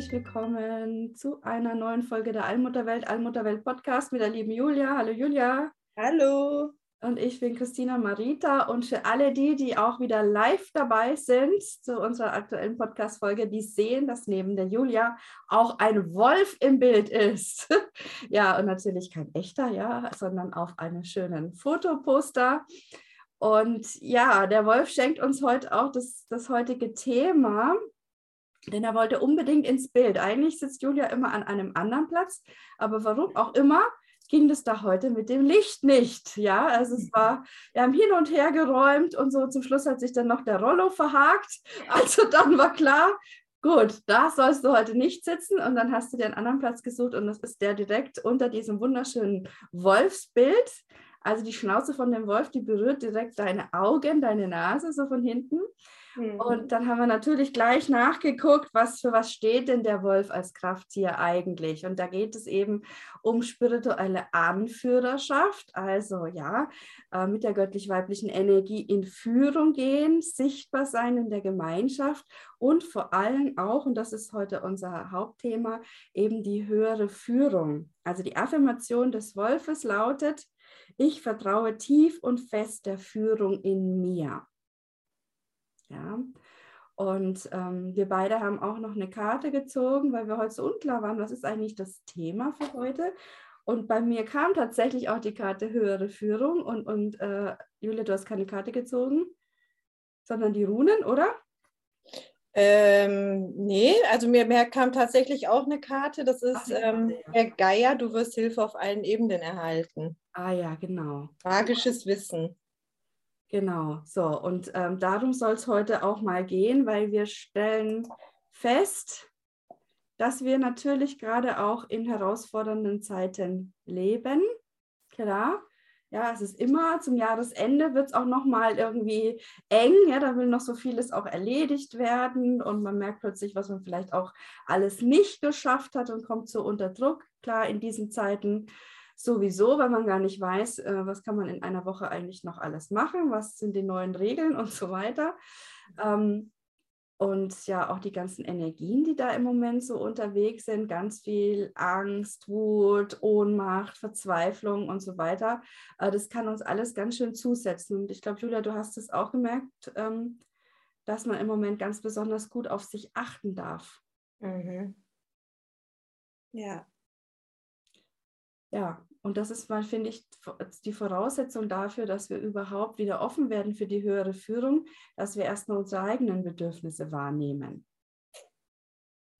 Herzlich willkommen zu einer neuen Folge der Allmutterwelt, Allmutterwelt Podcast mit der lieben Julia. Hallo Julia. Hallo. Und ich bin Christina Marita und für alle die, die auch wieder live dabei sind zu unserer aktuellen Podcast-Folge, die sehen, dass neben der Julia auch ein Wolf im Bild ist. ja, und natürlich kein echter, ja, sondern auf einem schönen Fotoposter. Und ja, der Wolf schenkt uns heute auch das, das heutige Thema, denn er wollte unbedingt ins Bild. Eigentlich sitzt Julia immer an einem anderen Platz, aber warum auch immer ging das da heute mit dem Licht nicht. Ja, also es war, wir haben hin und her geräumt und so. Zum Schluss hat sich dann noch der Rollo verhakt. Also dann war klar, gut, da sollst du heute nicht sitzen. Und dann hast du dir einen anderen Platz gesucht und das ist der direkt unter diesem wunderschönen Wolfsbild. Also die Schnauze von dem Wolf, die berührt direkt deine Augen, deine Nase so von hinten. Mhm. Und dann haben wir natürlich gleich nachgeguckt, was für was steht denn der Wolf als Krafttier eigentlich. Und da geht es eben um spirituelle Anführerschaft, also ja, äh, mit der göttlich-weiblichen Energie in Führung gehen, sichtbar sein in der Gemeinschaft und vor allem auch, und das ist heute unser Hauptthema, eben die höhere Führung. Also die Affirmation des Wolfes lautet, ich vertraue tief und fest der Führung in mir. Ja. Und ähm, wir beide haben auch noch eine Karte gezogen, weil wir heute so unklar waren, was ist eigentlich das Thema für heute. Und bei mir kam tatsächlich auch die Karte höhere Führung. Und, und äh, Julia, du hast keine Karte gezogen, sondern die Runen, oder? Ähm, nee, also mir, mir, kam tatsächlich auch eine Karte. Das ist Ach, ähm, Herr Geier, du wirst Hilfe auf allen Ebenen erhalten. Ah ja, genau. Magisches Wissen. Genau, so. Und ähm, darum soll es heute auch mal gehen, weil wir stellen fest, dass wir natürlich gerade auch in herausfordernden Zeiten leben. Klar. Ja, es ist immer zum Jahresende wird es auch nochmal irgendwie eng. Ja, da will noch so vieles auch erledigt werden und man merkt plötzlich, was man vielleicht auch alles nicht geschafft hat und kommt so unter Druck. Klar, in diesen Zeiten sowieso, weil man gar nicht weiß, äh, was kann man in einer Woche eigentlich noch alles machen, was sind die neuen Regeln und so weiter. Ähm, und ja, auch die ganzen Energien, die da im Moment so unterwegs sind, ganz viel Angst, Wut, Ohnmacht, Verzweiflung und so weiter. Äh, das kann uns alles ganz schön zusetzen. Und ich glaube, Julia, du hast es auch gemerkt, ähm, dass man im Moment ganz besonders gut auf sich achten darf. Mhm. Ja. Ja, und das ist mal, finde ich, die Voraussetzung dafür, dass wir überhaupt wieder offen werden für die höhere Führung, dass wir erstmal unsere eigenen Bedürfnisse wahrnehmen.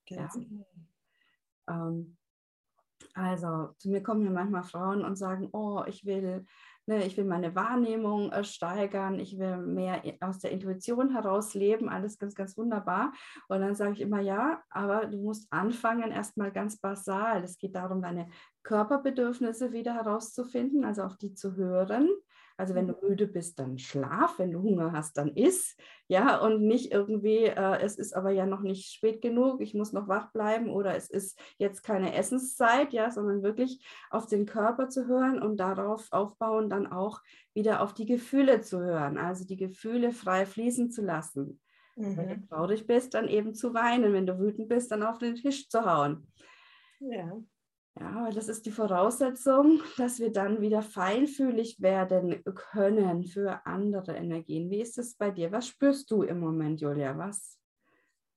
Ja. Ähm, also zu mir kommen ja manchmal Frauen und sagen, oh, ich will Ne, ich will meine Wahrnehmung äh, steigern, ich will mehr aus der Intuition heraus leben, alles ganz, ganz wunderbar. Und dann sage ich immer, ja, aber du musst anfangen erstmal ganz basal. Es geht darum, deine Körperbedürfnisse wieder herauszufinden, also auf die zu hören. Also wenn du mhm. müde bist, dann schlaf, wenn du Hunger hast, dann iss, ja, und nicht irgendwie, äh, es ist aber ja noch nicht spät genug, ich muss noch wach bleiben oder es ist jetzt keine Essenszeit, ja, sondern wirklich auf den Körper zu hören und darauf aufbauen, dann auch wieder auf die Gefühle zu hören, also die Gefühle frei fließen zu lassen. Mhm. Wenn du mhm. traurig bist, dann eben zu weinen, wenn du wütend bist, dann auf den Tisch zu hauen. Ja. Ja, weil das ist die Voraussetzung, dass wir dann wieder feinfühlig werden können für andere Energien. Wie ist es bei dir? Was spürst du im Moment, Julia? Was?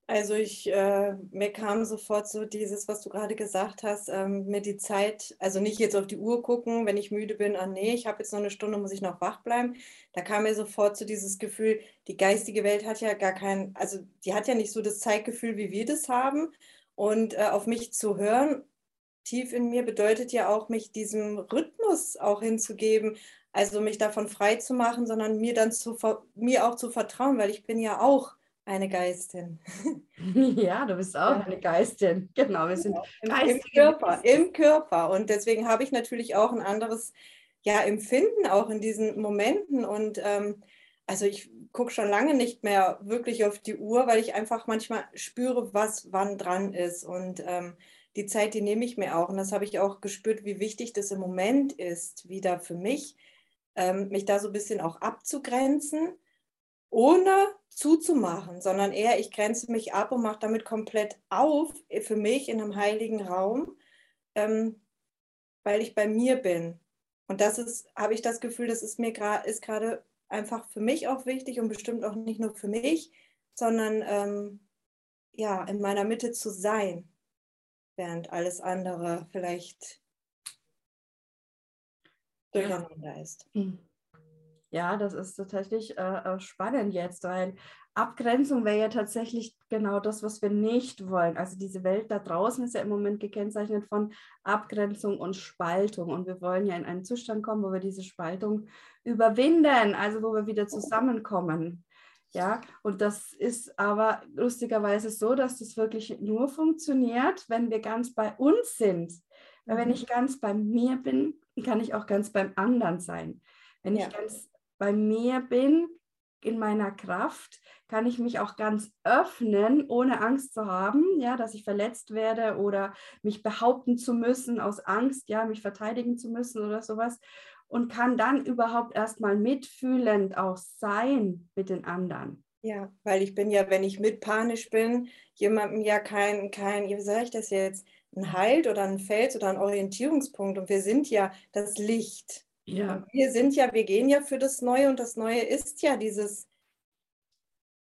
Also ich, äh, mir kam sofort so dieses, was du gerade gesagt hast, ähm, mir die Zeit, also nicht jetzt auf die Uhr gucken, wenn ich müde bin, ah nee, ich habe jetzt noch eine Stunde, muss ich noch wach bleiben. Da kam mir sofort so dieses Gefühl, die geistige Welt hat ja gar kein, also die hat ja nicht so das Zeitgefühl, wie wir das haben. Und äh, auf mich zu hören tief in mir bedeutet ja auch, mich diesem Rhythmus auch hinzugeben. also mich davon frei zu machen, sondern mir dann zu, mir auch zu vertrauen, weil ich bin ja auch eine Geistin. Ja, du bist auch ja. eine Geistin. Genau, wir sind genau. Im, Im, Körper, im Körper. Und deswegen habe ich natürlich auch ein anderes ja, Empfinden auch in diesen Momenten. Und ähm, also ich gucke schon lange nicht mehr wirklich auf die Uhr, weil ich einfach manchmal spüre, was wann dran ist. Und ähm, die Zeit, die nehme ich mir auch. Und das habe ich auch gespürt, wie wichtig das im Moment ist, wieder für mich, ähm, mich da so ein bisschen auch abzugrenzen, ohne zuzumachen, sondern eher, ich grenze mich ab und mache damit komplett auf äh, für mich in einem heiligen Raum, ähm, weil ich bei mir bin. Und das ist, habe ich das Gefühl, das ist mir gerade, gerade einfach für mich auch wichtig und bestimmt auch nicht nur für mich, sondern ähm, ja, in meiner Mitte zu sein, während alles andere vielleicht durcheinander ist. Hm. Ja, das ist tatsächlich äh, äh, spannend jetzt, weil Abgrenzung wäre ja tatsächlich genau das, was wir nicht wollen. Also diese Welt da draußen ist ja im Moment gekennzeichnet von Abgrenzung und Spaltung. Und wir wollen ja in einen Zustand kommen, wo wir diese Spaltung überwinden, also wo wir wieder zusammenkommen. Ja, und das ist aber lustigerweise so, dass das wirklich nur funktioniert, wenn wir ganz bei uns sind. Weil wenn mhm. ich ganz bei mir bin, kann ich auch ganz beim anderen sein. Wenn ja. ich ganz bei mir bin, in meiner Kraft, kann ich mich auch ganz öffnen, ohne Angst zu haben, ja, dass ich verletzt werde oder mich behaupten zu müssen aus Angst, ja, mich verteidigen zu müssen oder sowas und kann dann überhaupt erstmal mitfühlend auch sein mit den anderen. Ja, weil ich bin ja, wenn ich mit panisch bin, jemandem ja kein, kein, wie sage ich das jetzt, ein Halt oder ein Fels oder ein Orientierungspunkt und wir sind ja das Licht. Ja. wir sind ja, wir gehen ja für das Neue und das Neue ist ja dieses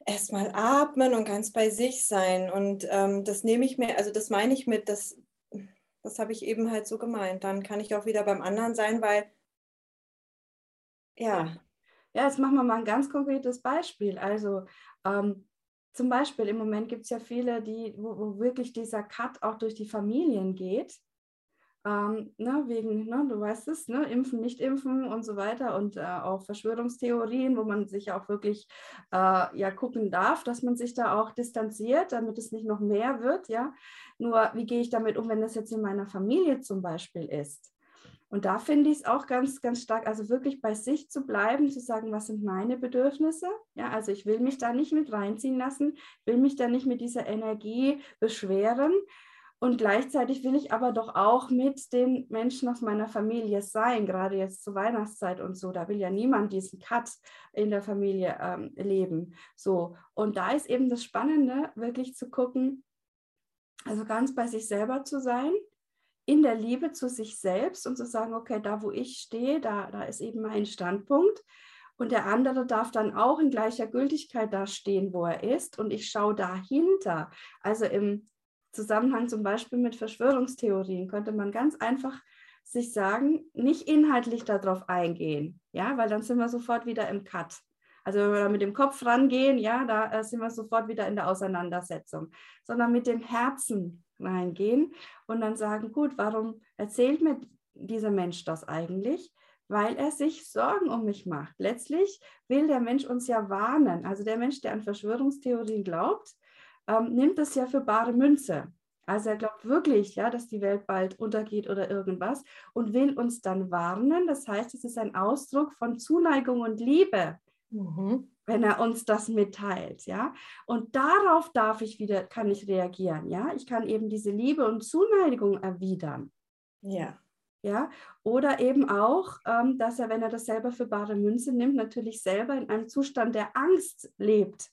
erstmal atmen und ganz bei sich sein. Und ähm, das nehme ich mir, also das meine ich mit, das, das habe ich eben halt so gemeint. Dann kann ich auch wieder beim anderen sein, weil ja. Ja, jetzt machen wir mal ein ganz konkretes Beispiel. Also ähm, zum Beispiel im Moment gibt es ja viele, die, wo, wo, wirklich dieser Cut auch durch die Familien geht. Ähm, ne, wegen, ne, du weißt es, ne, impfen, nicht impfen und so weiter und äh, auch Verschwörungstheorien, wo man sich auch wirklich äh, ja gucken darf, dass man sich da auch distanziert, damit es nicht noch mehr wird, ja. Nur wie gehe ich damit um, wenn das jetzt in meiner Familie zum Beispiel ist? Und da finde ich es auch ganz, ganz stark, also wirklich bei sich zu bleiben, zu sagen, was sind meine Bedürfnisse? Ja, also ich will mich da nicht mit reinziehen lassen, will mich da nicht mit dieser Energie beschweren, und gleichzeitig will ich aber doch auch mit den Menschen aus meiner Familie sein, gerade jetzt zur Weihnachtszeit und so. Da will ja niemand diesen Cut in der Familie ähm, leben. So. Und da ist eben das Spannende, wirklich zu gucken, also ganz bei sich selber zu sein, in der Liebe zu sich selbst und zu sagen, okay, da wo ich stehe, da, da ist eben mein Standpunkt. Und der andere darf dann auch in gleicher Gültigkeit da stehen, wo er ist. Und ich schaue dahinter. Also im Zusammenhang zum Beispiel mit Verschwörungstheorien könnte man ganz einfach sich sagen, nicht inhaltlich darauf eingehen, ja, weil dann sind wir sofort wieder im Cut. Also wenn wir da mit dem Kopf rangehen, ja, da äh, sind wir sofort wieder in der Auseinandersetzung, sondern mit dem Herzen reingehen und dann sagen, gut, warum erzählt mir dieser Mensch das eigentlich? Weil er sich Sorgen um mich macht. Letztlich will der Mensch uns ja warnen. Also der Mensch, der an Verschwörungstheorien glaubt, ähm, nimmt es ja für bare Münze. Also er glaubt wirklich, ja, dass die Welt bald untergeht oder irgendwas und will uns dann warnen. Das heißt, es ist ein Ausdruck von Zuneigung und Liebe, mhm. Wenn er uns das mitteilt, ja. Und darauf darf ich wieder, kann ich reagieren, ja. Ich kann eben diese Liebe und Zuneigung erwidern. Ja. Ja, oder eben auch, ähm, dass er, wenn er das selber für bare Münze nimmt, natürlich selber in einem Zustand der Angst lebt.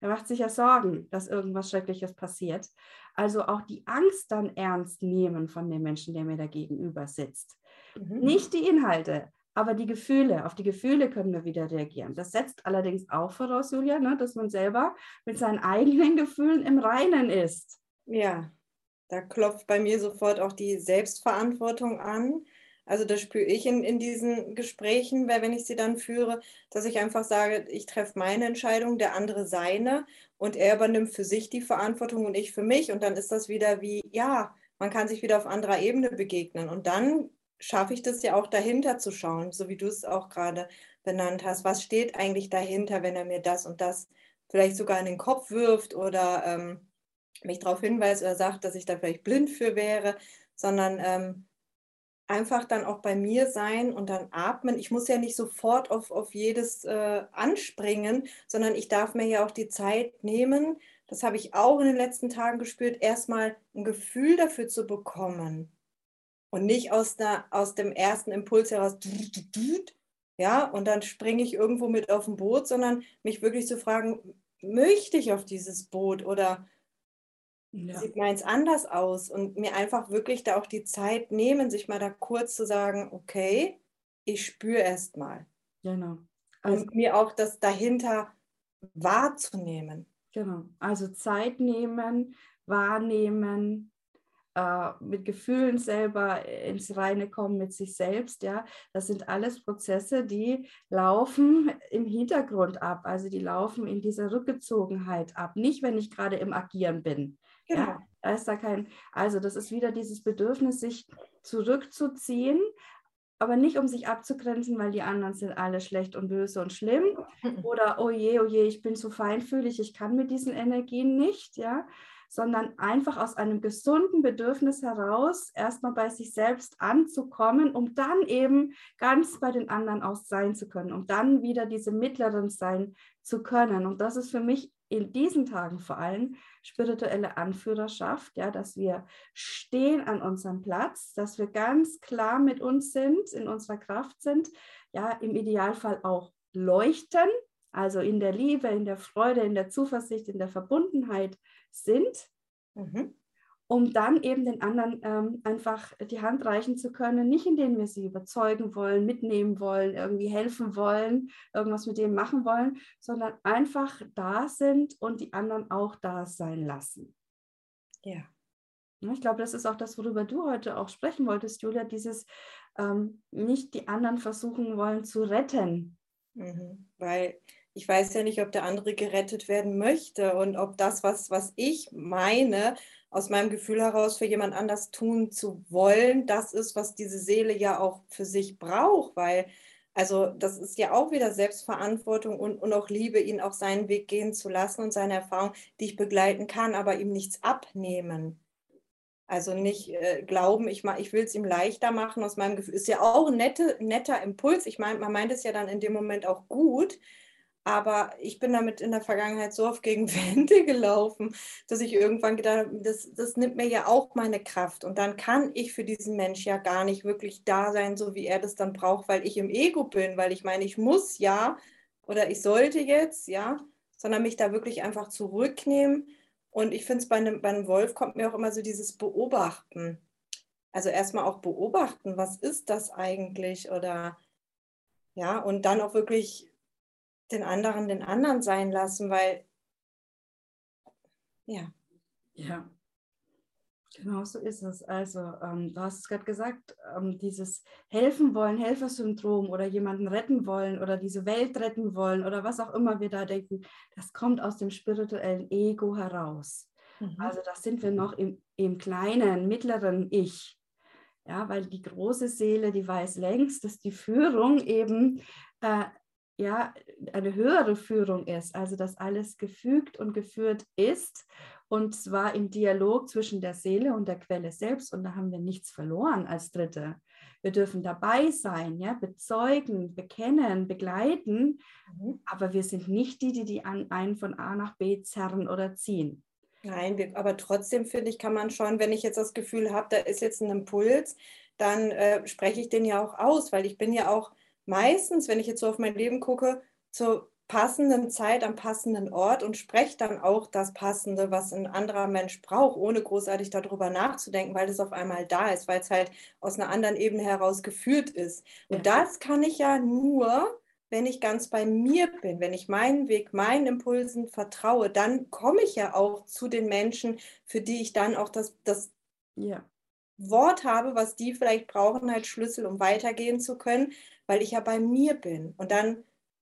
Er macht sich ja Sorgen, dass irgendwas Schreckliches passiert. Also auch die Angst dann ernst nehmen von dem Menschen, der mir da gegenüber sitzt. Mhm. Nicht die Inhalte, aber die Gefühle. Auf die Gefühle können wir wieder reagieren. Das setzt allerdings auch voraus, Julia, ne, dass man selber mit seinen eigenen Gefühlen im Reinen ist. Ja, da klopft bei mir sofort auch die Selbstverantwortung an. Also das spüre ich in, in diesen Gesprächen, weil wenn ich sie dann führe, dass ich einfach sage, ich treffe meine Entscheidung, der andere seine und er übernimmt für sich die Verantwortung und ich für mich. Und dann ist das wieder wie, ja, man kann sich wieder auf anderer Ebene begegnen. Und dann schaffe ich das ja auch dahinter zu schauen, so wie du es auch gerade benannt hast. Was steht eigentlich dahinter, wenn er mir das und das vielleicht sogar in den Kopf wirft oder ähm, mich darauf hinweist oder sagt, dass ich da vielleicht blind für wäre, sondern ähm, einfach dann auch bei mir sein und dann atmen. Ich muss ja nicht sofort auf, auf jedes äh, anspringen, sondern ich darf mir ja auch die Zeit nehmen. Das habe ich auch in den letzten Tagen gespürt, erstmal ein Gefühl dafür zu bekommen. Und nicht aus, der, aus dem ersten Impuls heraus, ja, und dann springe ich irgendwo mit auf ein Boot, sondern mich wirklich zu fragen, möchte ich auf dieses Boot oder ja. sieht meins anders aus und mir einfach wirklich da auch die Zeit nehmen, sich mal da kurz zu sagen, okay, ich spüre erst mal. Genau. Also, und mir auch das dahinter wahrzunehmen. Genau. Also Zeit nehmen, wahrnehmen, äh, mit Gefühlen selber ins Reine kommen mit sich selbst, ja, das sind alles Prozesse, die laufen im Hintergrund ab, also die laufen in dieser Rückgezogenheit ab, nicht wenn ich gerade im Agieren bin. Genau. Ja, da ist da kein, also das ist wieder dieses Bedürfnis, sich zurückzuziehen, aber nicht um sich abzugrenzen, weil die anderen sind alle schlecht und böse und schlimm. Oder oh je, oh je, ich bin zu feinfühlig, ich kann mit diesen Energien nicht, ja, sondern einfach aus einem gesunden Bedürfnis heraus erstmal bei sich selbst anzukommen, um dann eben ganz bei den anderen auch sein zu können, um dann wieder diese Mittleren sein zu können. Und das ist für mich in diesen Tagen vor allem spirituelle Anführerschaft, ja, dass wir stehen an unserem Platz, dass wir ganz klar mit uns sind, in unserer Kraft sind, ja, im Idealfall auch leuchten, also in der Liebe, in der Freude, in der Zuversicht, in der Verbundenheit sind, mhm. um dann eben den anderen ähm, einfach die Hand reichen zu können, nicht indem wir sie überzeugen wollen, mitnehmen wollen, irgendwie helfen wollen, irgendwas mit dem machen wollen, sondern einfach da sind und die anderen auch da sein lassen. Ja. Ich glaube, das ist auch das, worüber du heute auch sprechen wolltest, Julia, dieses ähm, nicht die anderen versuchen wollen zu retten. Mhm. Weil ich weiß ja nicht, ob der andere gerettet werden möchte und ob das, was, was ich meine, aus meinem Gefühl heraus für jemand anders tun zu wollen, das ist, was diese Seele ja auch für sich braucht, weil also das ist ja auch wieder Selbstverantwortung und, und auch Liebe, ihn auch seinen Weg gehen zu lassen und seine Erfahrung, die ich begleiten kann, aber ihm nichts abnehmen. Also nicht äh, glauben, ich, ich will es ihm leichter machen aus meinem Gefühl. Ist ja auch ein nette, netter Impuls. Ich meine, man meint es ja dann in dem Moment auch gut, aber ich bin damit in der Vergangenheit so oft gegen Wände gelaufen, dass ich irgendwann gedacht habe, das, das nimmt mir ja auch meine Kraft. Und dann kann ich für diesen Mensch ja gar nicht wirklich da sein, so wie er das dann braucht, weil ich im Ego bin, weil ich meine, ich muss ja oder ich sollte jetzt, ja, sondern mich da wirklich einfach zurücknehmen. Und ich finde es bei einem, bei einem Wolf kommt mir auch immer so dieses Beobachten. Also erstmal auch beobachten, was ist das eigentlich? Oder ja, und dann auch wirklich den anderen den anderen sein lassen, weil ja. Ja, genau so ist es. Also, ähm, du hast es gerade gesagt, ähm, dieses Helfen wollen, Helfersyndrom oder jemanden retten wollen oder diese Welt retten wollen oder was auch immer wir da denken, das kommt aus dem spirituellen Ego heraus. Mhm. Also, das sind wir noch im, im kleinen, mittleren Ich. Ja, weil die große Seele, die weiß längst, dass die Führung eben äh, ja eine höhere Führung ist, also dass alles gefügt und geführt ist und zwar im Dialog zwischen der Seele und der Quelle selbst und da haben wir nichts verloren als Dritte. Wir dürfen dabei sein, ja, bezeugen, bekennen, begleiten, mhm. aber wir sind nicht die, die die an, einen von A nach B zerren oder ziehen. Nein, wir, aber trotzdem finde ich, kann man schon, wenn ich jetzt das Gefühl habe, da ist jetzt ein Impuls, dann äh, spreche ich den ja auch aus, weil ich bin ja auch meistens, wenn ich jetzt so auf mein Leben gucke, zur passenden Zeit am passenden Ort und spreche dann auch das Passende, was ein anderer Mensch braucht, ohne großartig darüber nachzudenken, weil es auf einmal da ist, weil es halt aus einer anderen Ebene heraus geführt ist. Und das kann ich ja nur, wenn ich ganz bei mir bin, wenn ich meinen Weg, meinen Impulsen vertraue, dann komme ich ja auch zu den Menschen, für die ich dann auch das, das ja. Wort habe, was die vielleicht brauchen, halt Schlüssel, um weitergehen zu können weil ich ja bei mir bin. Und dann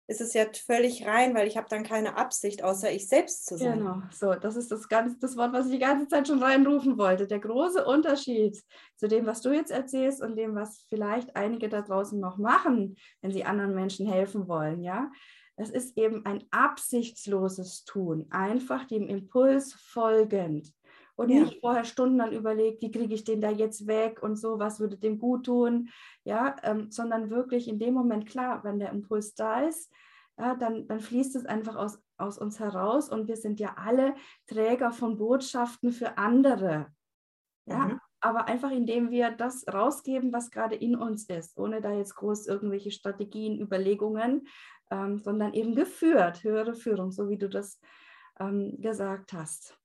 ist es ja völlig rein, weil ich habe dann keine Absicht, außer ich selbst zu sein. Genau, so, das ist das, ganz, das Wort, was ich die ganze Zeit schon reinrufen wollte. Der große Unterschied zu dem, was du jetzt erzählst und dem, was vielleicht einige da draußen noch machen, wenn sie anderen Menschen helfen wollen, ja. Es ist eben ein absichtsloses Tun, einfach dem Impuls folgend und ja. nicht vorher stundenlang überlegt, wie kriege ich den da jetzt weg und so, was würde dem gut tun, ja, ähm, sondern wirklich in dem Moment klar, wenn der Impuls da ist, ja, dann, dann fließt es einfach aus, aus uns heraus und wir sind ja alle Träger von Botschaften für andere. Ja, mhm. aber einfach indem wir das rausgeben, was gerade in uns ist, ohne da jetzt groß irgendwelche Strategien, Überlegungen, ähm, sondern eben geführt, höhere Führung, so wie du das ähm, gesagt hast.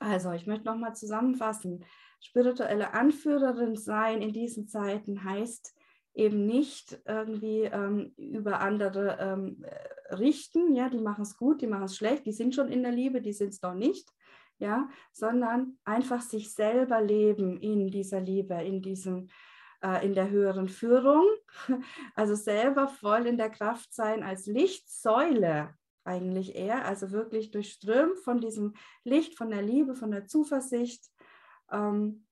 Also, ich möchte nochmal zusammenfassen. Spirituelle Anführerin sein in diesen Zeiten heißt eben nicht irgendwie ähm, über andere ähm, richten, ja, die machen es gut, die machen es schlecht, die sind schon in der Liebe, die sind es noch nicht, ja, sondern einfach sich selber leben in dieser Liebe, in diesem äh, in der höheren Führung, also selber voll in der Kraft sein als Lichtsäule eigentlich eher, also wirklich durchströmt von diesem Licht, von der Liebe, von der Zuversicht, ähm,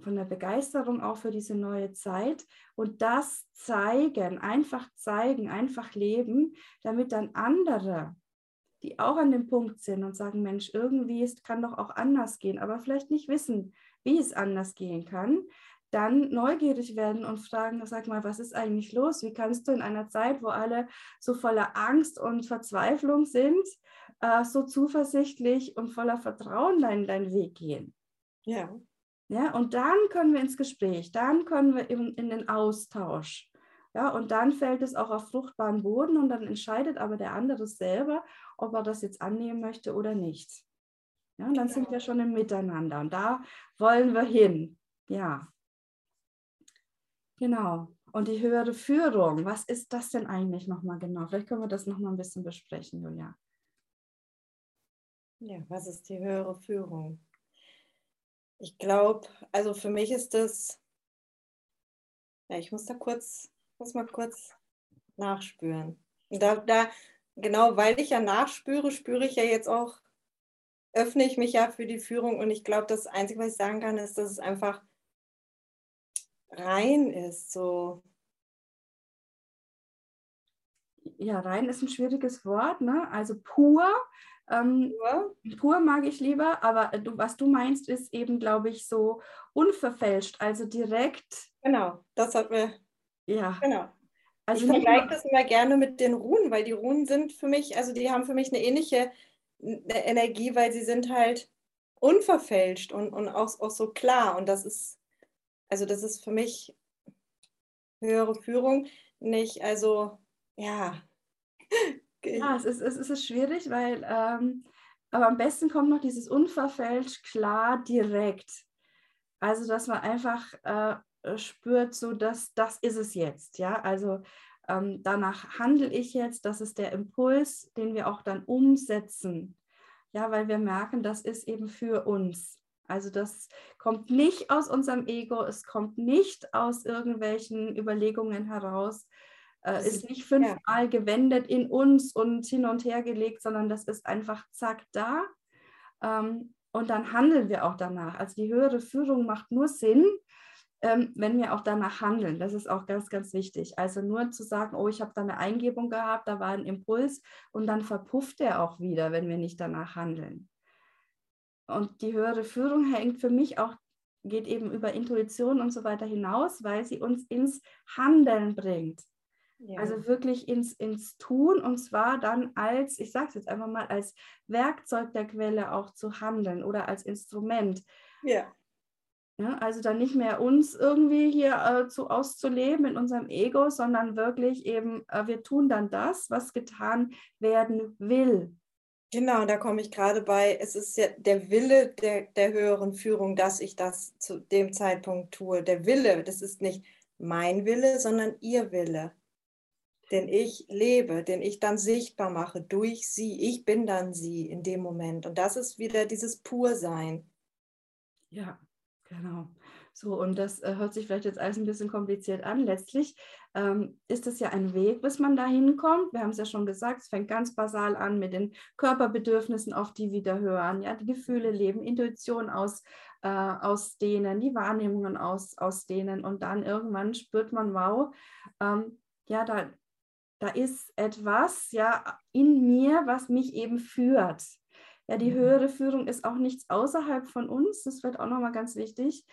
von der Begeisterung auch für diese neue Zeit. Und das zeigen, einfach zeigen, einfach leben, damit dann andere, die auch an dem Punkt sind und sagen, Mensch, irgendwie ist, kann doch auch anders gehen, aber vielleicht nicht wissen, wie es anders gehen kann, dann neugierig werden und fragen, sag mal, was ist eigentlich los? Wie kannst du in einer Zeit, wo alle so voller Angst und Verzweiflung sind, äh, so zuversichtlich und voller Vertrauen deinen, deinen Weg gehen? Ja. Ja, und dann können wir ins Gespräch, dann können wir in, in den Austausch. Ja, und dann fällt es auch auf fruchtbaren Boden und dann entscheidet aber der andere selber, ob er das jetzt annehmen möchte oder nicht. Ja, und dann genau. sind wir schon im Miteinander und da wollen wir hin. Ja. Genau. Und die höhere Führung, was ist das denn eigentlich nochmal genau? Vielleicht können wir das nochmal ein bisschen besprechen, Julia. Ja, was ist die höhere Führung? Ich glaube, also für mich ist das, ja, ich muss da kurz, muss mal kurz nachspüren. Da, da, genau, weil ich ja nachspüre, spüre ich ja jetzt auch, öffne ich mich ja für die Führung und ich glaube, das Einzige, was ich sagen kann, ist, dass es einfach rein ist, so. Ja, rein ist ein schwieriges Wort, ne? Also pur. Ähm, pur. pur mag ich lieber, aber du, was du meinst, ist eben, glaube ich, so unverfälscht, also direkt. Genau, das hat mir. Ja. Genau. Also ich vergleiche das immer gerne mit den Runen, weil die Runen sind für mich, also die haben für mich eine ähnliche Energie, weil sie sind halt unverfälscht und, und auch, auch so klar. Und das ist also das ist für mich höhere Führung nicht, also ja. Ja, es ist, es ist schwierig, weil ähm, aber am besten kommt noch dieses unverfälscht, klar, direkt. Also, dass man einfach äh, spürt, so dass das ist es jetzt, ja. Also ähm, danach handle ich jetzt, das ist der Impuls, den wir auch dann umsetzen. Ja, weil wir merken, das ist eben für uns. Also das kommt nicht aus unserem Ego, es kommt nicht aus irgendwelchen Überlegungen heraus, äh, ist nicht fünfmal ja. gewendet in uns und hin und her gelegt, sondern das ist einfach zack da. Ähm, und dann handeln wir auch danach. Also die höhere Führung macht nur Sinn, ähm, wenn wir auch danach handeln. Das ist auch ganz, ganz wichtig. Also nur zu sagen, oh, ich habe da eine Eingebung gehabt, da war ein Impuls und dann verpufft er auch wieder, wenn wir nicht danach handeln. Und die höhere Führung hängt für mich auch, geht eben über Intuition und so weiter hinaus, weil sie uns ins Handeln bringt. Ja. Also wirklich ins, ins Tun und zwar dann als, ich sage es jetzt einfach mal, als Werkzeug der Quelle auch zu handeln oder als Instrument. Ja. ja also dann nicht mehr uns irgendwie hier äh, zu auszuleben in unserem Ego, sondern wirklich eben, äh, wir tun dann das, was getan werden will. Genau, da komme ich gerade bei, es ist ja der Wille der, der höheren Führung, dass ich das zu dem Zeitpunkt tue. Der Wille, das ist nicht mein Wille, sondern ihr Wille, den ich lebe, den ich dann sichtbar mache durch sie. Ich bin dann sie in dem Moment. Und das ist wieder dieses Pursein. Ja, Genau. So, und das äh, hört sich vielleicht jetzt alles ein bisschen kompliziert an. Letztlich ähm, ist es ja ein Weg, bis man da hinkommt. Wir haben es ja schon gesagt, es fängt ganz basal an mit den Körperbedürfnissen, auf die wieder hören, ja, die Gefühle leben, Intuition aus, äh, ausdehnen, die Wahrnehmungen aus, ausdehnen und dann irgendwann spürt man, wow, ähm, ja, da, da ist etwas ja in mir, was mich eben führt. Ja, die mhm. höhere Führung ist auch nichts außerhalb von uns, das wird auch nochmal ganz wichtig,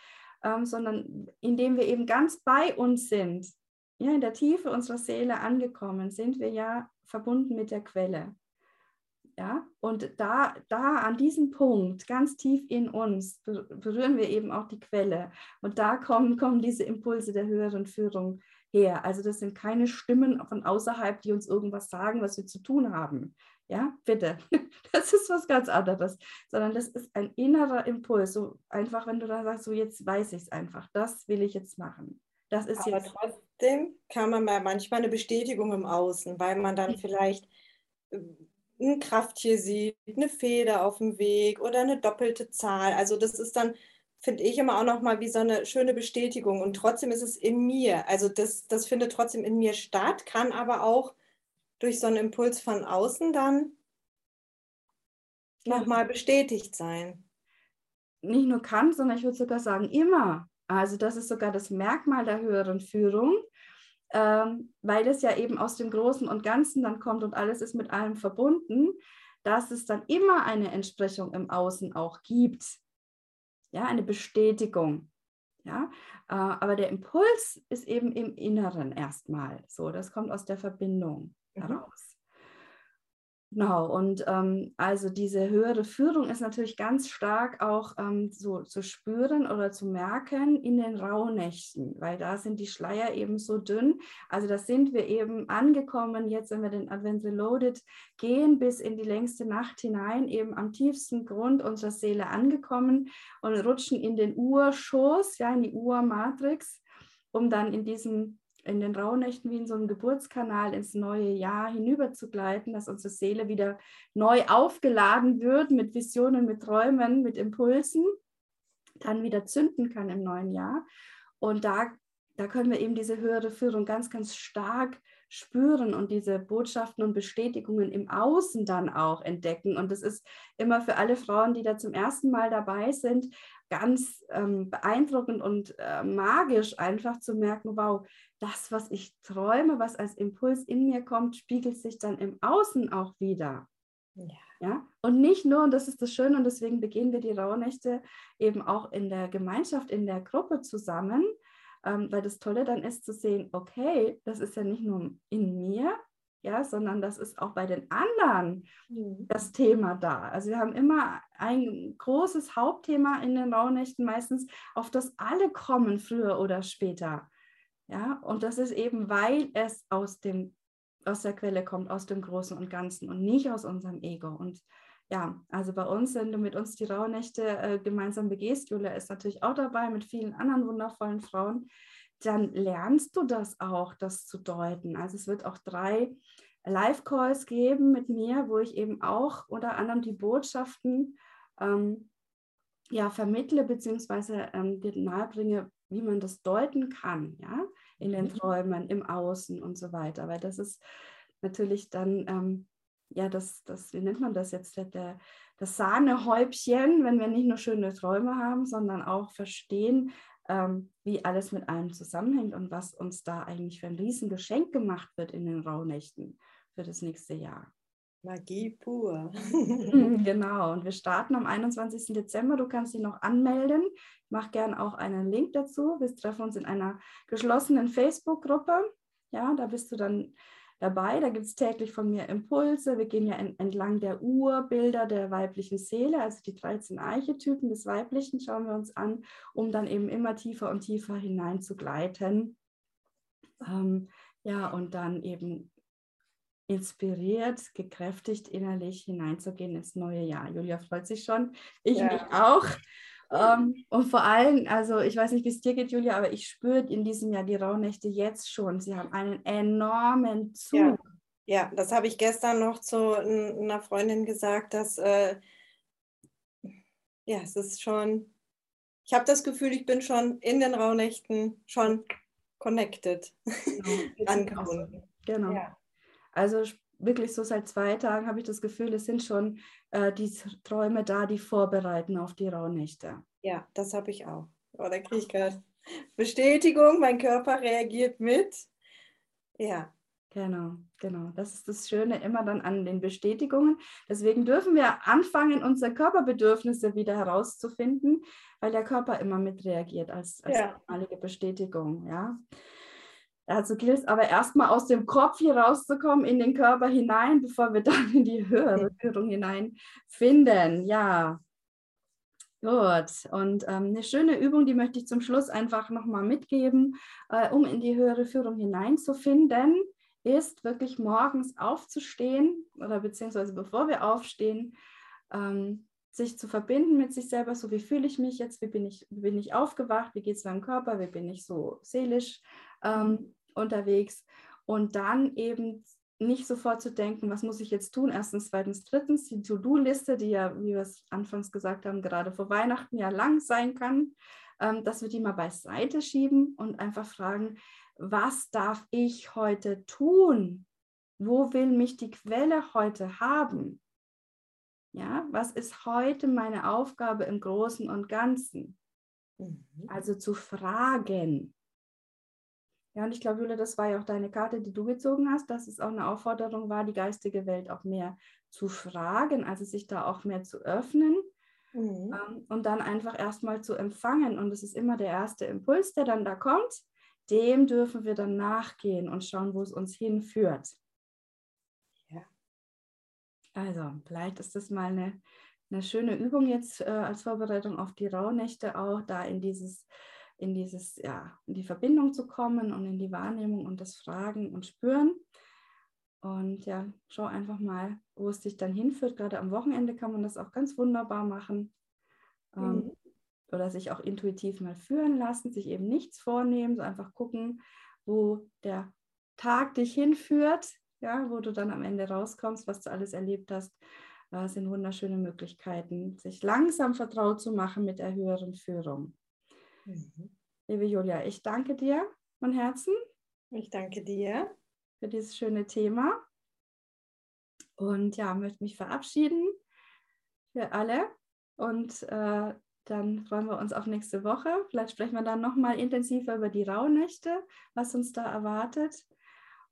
ähm, sondern indem wir eben ganz bei uns sind, ja, in der Tiefe unserer Seele angekommen, sind wir ja verbunden mit der Quelle. Ja, und da, da an diesem Punkt, ganz tief in uns, berühren wir eben auch die Quelle. Und da kommen, kommen diese Impulse der höheren Führung her. Also das sind keine Stimmen von außerhalb, die uns irgendwas sagen, was wir zu tun haben. Ja, bitte. Das ist was ganz anderes, sondern das ist ein innerer Impuls. So einfach, wenn du da sagst, so jetzt weiß ich es einfach, das will ich jetzt machen. Das ist Aber jetzt. trotzdem kann man manchmal eine Bestätigung im Außen, weil man dann vielleicht äh, ein Krafttier sieht, eine Feder auf dem Weg oder eine doppelte Zahl. Also das ist dann, finde ich immer auch nochmal wie so eine schöne Bestätigung. Und trotzdem ist es in mir. Also das, das findet trotzdem in mir statt, kann aber auch durch so einen Impuls von außen dann nochmal bestätigt sein. Nicht nur kann, sondern ich würde sogar sagen, immer. Also das ist sogar das Merkmal der höheren Führung, ähm, weil es ja eben aus dem Großen und Ganzen dann kommt und alles ist mit allem verbunden, dass es dann immer eine Entsprechung im Außen auch gibt. Ja, eine Bestätigung. Ja, äh, aber der Impuls ist eben im Inneren erstmal. So, das kommt aus der Verbindung heraus. Genau, und ähm, also diese höhere Führung ist natürlich ganz stark auch ähm, so zu spüren oder zu merken in den Rauhnächten, weil da sind die Schleier eben so dünn. Also da sind wir eben angekommen, jetzt wenn wir den Advent Reloaded gehen, bis in die längste Nacht hinein, eben am tiefsten Grund unserer Seele angekommen und rutschen in den Urschoß, ja, in die Urmatrix, um dann in diesem in den Rauhnächten wie in so einem Geburtskanal ins neue Jahr hinüber zu gleiten, dass unsere Seele wieder neu aufgeladen wird mit Visionen, mit Träumen, mit Impulsen, dann wieder zünden kann im neuen Jahr. Und da, da können wir eben diese höhere Führung ganz, ganz stark spüren und diese Botschaften und Bestätigungen im Außen dann auch entdecken. Und das ist immer für alle Frauen, die da zum ersten Mal dabei sind, ganz ähm, beeindruckend und äh, magisch einfach zu merken, wow, das, was ich träume, was als Impuls in mir kommt, spiegelt sich dann im Außen auch wieder. Ja. ja. Und nicht nur, und das ist das Schöne, und deswegen begehen wir die Rauhnächte eben auch in der Gemeinschaft, in der Gruppe zusammen, ähm, weil das Tolle dann ist zu sehen, okay, das ist ja nicht nur in mir, ja, sondern das ist auch bei den anderen mhm. das Thema da. Also wir haben immer ein großes Hauptthema in den Rauhnächten meistens, auf das alle kommen, früher oder später. Ja, und das ist eben, weil es aus, dem, aus der Quelle kommt, aus dem Großen und Ganzen und nicht aus unserem Ego. Und ja, also bei uns, wenn du mit uns die Rauhnächte äh, gemeinsam begehst, Julia ist natürlich auch dabei mit vielen anderen wundervollen Frauen, dann lernst du das auch, das zu deuten. Also es wird auch drei Live-Calls geben mit mir, wo ich eben auch unter anderem die Botschaften ähm, ja, vermittle bzw. Ähm, dir nahebringe, wie man das deuten kann, ja, in den mhm. Träumen, im Außen und so weiter. Weil das ist natürlich dann, ähm, ja, das, das, wie nennt man das jetzt, der, das Sahnehäubchen, wenn wir nicht nur schöne Träume haben, sondern auch verstehen, ähm, wie alles mit allem zusammenhängt und was uns da eigentlich für ein Riesengeschenk gemacht wird in den Rauhnächten für das nächste Jahr. Magie pur. genau, und wir starten am 21. Dezember. Du kannst dich noch anmelden. Ich mache gerne auch einen Link dazu. Wir treffen uns in einer geschlossenen Facebook-Gruppe. Ja, da bist du dann dabei. Da gibt es täglich von mir Impulse. Wir gehen ja entlang der Urbilder der weiblichen Seele, also die 13 Archetypen des Weiblichen, schauen wir uns an, um dann eben immer tiefer und tiefer hinein zu gleiten. Ähm, ja, und dann eben inspiriert, gekräftigt innerlich hineinzugehen ins neue Jahr. Julia freut sich schon, ich ja. mich auch. Ähm, und vor allem, also ich weiß nicht, wie es dir geht, Julia, aber ich spüre in diesem Jahr die Rauhnächte jetzt schon. Sie haben einen enormen Zug. Ja, ja das habe ich gestern noch zu einer Freundin gesagt, dass äh, ja, es ist schon, ich habe das Gefühl, ich bin schon in den Rauhnächten schon connected, genau, angebunden. Genau. Ja. Also wirklich so seit zwei Tagen habe ich das Gefühl, es sind schon äh, die Träume da, die vorbereiten auf die Rauhnächte. Ja, das habe ich auch. Oh, da kriege ich gerade Bestätigung, mein Körper reagiert mit. Ja. Genau, genau. Das ist das Schöne immer dann an den Bestätigungen. Deswegen dürfen wir anfangen, unsere Körperbedürfnisse wieder herauszufinden, weil der Körper immer mit reagiert als, als ja. einmalige Bestätigung. Ja. Also gilt es aber erstmal aus dem Kopf hier rauszukommen, in den Körper hinein, bevor wir dann in die höhere Führung hineinfinden. Ja, Gut, und ähm, eine schöne Übung, die möchte ich zum Schluss einfach nochmal mitgeben, äh, um in die höhere Führung hineinzufinden, ist wirklich morgens aufzustehen oder beziehungsweise bevor wir aufstehen, ähm, sich zu verbinden mit sich selber, so wie fühle ich mich jetzt, wie bin ich, wie bin ich aufgewacht, wie geht es meinem Körper, wie bin ich so seelisch? Ähm, unterwegs und dann eben nicht sofort zu denken, was muss ich jetzt tun, erstens, zweitens, drittens, die To-Do-Liste, die ja, wie wir es anfangs gesagt haben, gerade vor Weihnachten ja lang sein kann, ähm, dass wir die mal beiseite schieben und einfach fragen, was darf ich heute tun? Wo will mich die Quelle heute haben? Ja, was ist heute meine Aufgabe im Großen und Ganzen? Mhm. Also zu fragen. Ja, und ich glaube, Julia, das war ja auch deine Karte, die du gezogen hast, dass es auch eine Aufforderung war, die geistige Welt auch mehr zu fragen, also sich da auch mehr zu öffnen mhm. ähm, und dann einfach erstmal zu empfangen. Und es ist immer der erste Impuls, der dann da kommt. Dem dürfen wir dann nachgehen und schauen, wo es uns hinführt. Ja. Also, vielleicht ist das mal eine, eine schöne Übung jetzt äh, als Vorbereitung auf die Rauhnächte auch, da in dieses in dieses, ja, in die Verbindung zu kommen und in die Wahrnehmung und das Fragen und Spüren. Und ja, schau einfach mal, wo es dich dann hinführt. Gerade am Wochenende kann man das auch ganz wunderbar machen. Ähm, mhm. Oder sich auch intuitiv mal führen lassen, sich eben nichts vornehmen, so einfach gucken, wo der Tag dich hinführt, ja, wo du dann am Ende rauskommst, was du alles erlebt hast. Das sind wunderschöne Möglichkeiten, sich langsam vertraut zu machen mit der höheren Führung. Mhm. Liebe Julia, ich danke dir von Herzen. Ich danke dir für dieses schöne Thema. Und ja, möchte mich verabschieden für alle. Und äh, dann freuen wir uns auf nächste Woche. Vielleicht sprechen wir dann nochmal intensiver über die Rauhnächte, was uns da erwartet.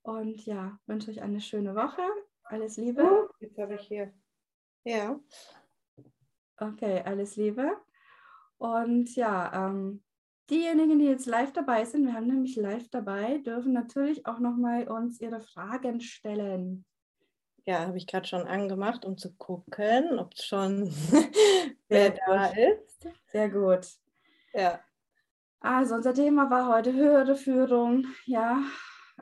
Und ja, wünsche euch eine schöne Woche. Alles Liebe. Oh, jetzt habe ich hier. Ja. Okay, alles Liebe. Und ja, ähm, diejenigen, die jetzt live dabei sind, wir haben nämlich live dabei, dürfen natürlich auch nochmal uns ihre Fragen stellen. Ja, habe ich gerade schon angemacht, um zu gucken, ob schon wer da ist. Sehr gut. Ja. Also unser Thema war heute höhere Führung, ja,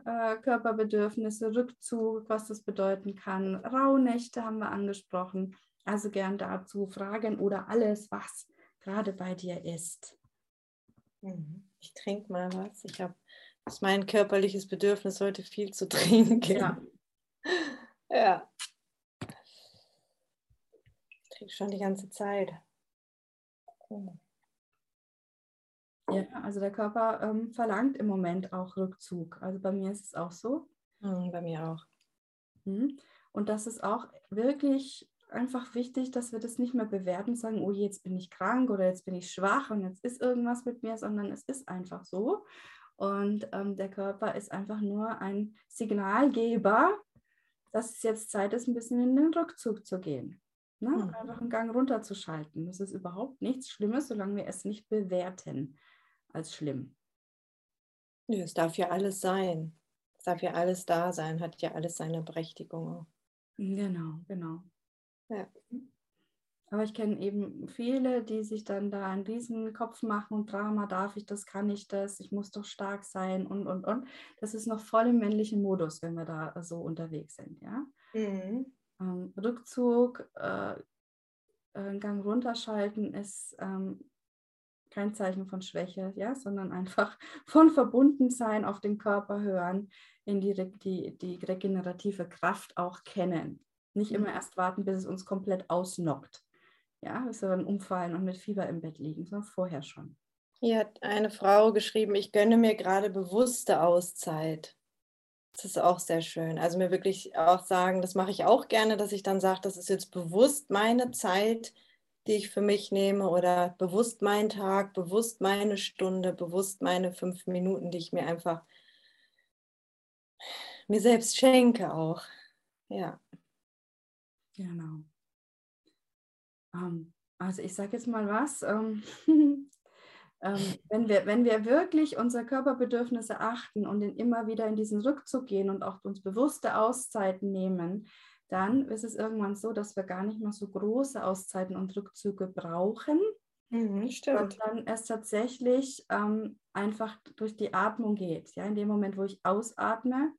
äh, Körperbedürfnisse, Rückzug, was das bedeuten kann. Rauhnächte haben wir angesprochen. Also gern dazu Fragen oder alles, was gerade bei dir ist. Mhm. Ich trinke mal was. Ich habe, das ist mein körperliches Bedürfnis heute viel zu trinken. Ja. ja. Ich trinke schon die ganze Zeit. Ja, also der Körper ähm, verlangt im Moment auch Rückzug. Also bei mir ist es auch so. Mhm, bei mir auch. Mhm. Und das ist auch wirklich einfach wichtig, dass wir das nicht mehr bewerten, sagen, oh, jetzt bin ich krank oder jetzt bin ich schwach und jetzt ist irgendwas mit mir, sondern es ist einfach so. Und ähm, der Körper ist einfach nur ein Signalgeber, dass es jetzt Zeit ist, ein bisschen in den Rückzug zu gehen. Ne? Mhm. Einfach einen Gang runterzuschalten. Das ist überhaupt nichts Schlimmes, solange wir es nicht bewerten als schlimm. Ja, es darf ja alles sein. Es darf ja alles da sein, hat ja alles seine Berechtigung. Genau, genau. Ja. Aber ich kenne eben viele, die sich dann da einen riesen Kopf machen und Drama, darf ich das, kann ich das, ich muss doch stark sein und, und, und. Das ist noch voll im männlichen Modus, wenn wir da so unterwegs sind, ja. Mhm. Ähm, Rückzug, äh, einen Gang runterschalten ist ähm, kein Zeichen von Schwäche, ja, sondern einfach von Verbundensein auf den Körper hören, in die, die, die regenerative Kraft auch kennen. Nicht immer mhm. erst warten, bis es uns komplett ausnockt. ja, bis wir dann umfallen und mit Fieber im Bett liegen, sondern vorher schon. Hier hat eine Frau geschrieben, ich gönne mir gerade bewusste Auszeit. Das ist auch sehr schön. Also mir wirklich auch sagen, das mache ich auch gerne, dass ich dann sage, das ist jetzt bewusst meine Zeit, die ich für mich nehme oder bewusst meinen Tag, bewusst meine Stunde, bewusst meine fünf Minuten, die ich mir einfach mir selbst schenke auch. Ja. Genau. Ähm, also ich sage jetzt mal was. Ähm, ähm, wenn, wir, wenn wir wirklich unsere Körperbedürfnisse achten und in, immer wieder in diesen Rückzug gehen und auch uns bewusste Auszeiten nehmen, dann ist es irgendwann so, dass wir gar nicht mehr so große Auszeiten und Rückzüge brauchen, mhm, sondern es tatsächlich ähm, einfach durch die Atmung geht. Ja, in dem Moment, wo ich ausatme,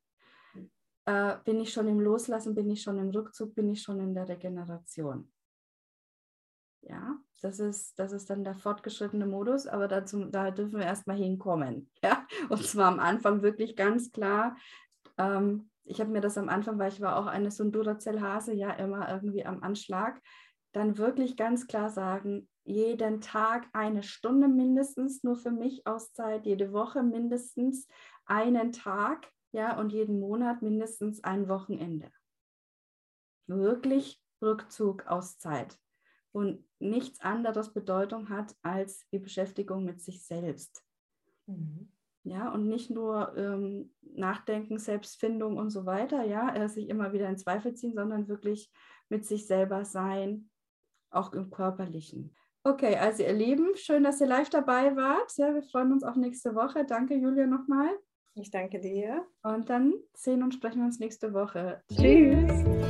äh, bin ich schon im Loslassen, bin ich schon im Rückzug, bin ich schon in der Regeneration. Ja, das ist, das ist dann der fortgeschrittene Modus, aber dazu, da dürfen wir erstmal hinkommen. Ja? Und zwar am Anfang wirklich ganz klar. Ähm, ich habe mir das am Anfang, weil ich war auch eine so ein Duracell-Hase, ja, immer irgendwie am Anschlag, dann wirklich ganz klar sagen, jeden Tag eine Stunde mindestens nur für mich Auszeit, jede Woche mindestens einen Tag, ja, und jeden Monat mindestens ein Wochenende. Wirklich Rückzug aus Zeit und nichts anderes Bedeutung hat als die Beschäftigung mit sich selbst. Mhm. Ja, und nicht nur ähm, Nachdenken, Selbstfindung und so weiter, ja, äh, sich immer wieder in Zweifel ziehen, sondern wirklich mit sich selber sein, auch im Körperlichen. Okay, also ihr Lieben, schön, dass ihr live dabei wart. Ja, wir freuen uns auf nächste Woche. Danke, Julia, nochmal. Ich danke dir. Und dann sehen und sprechen wir uns nächste Woche. Tschüss.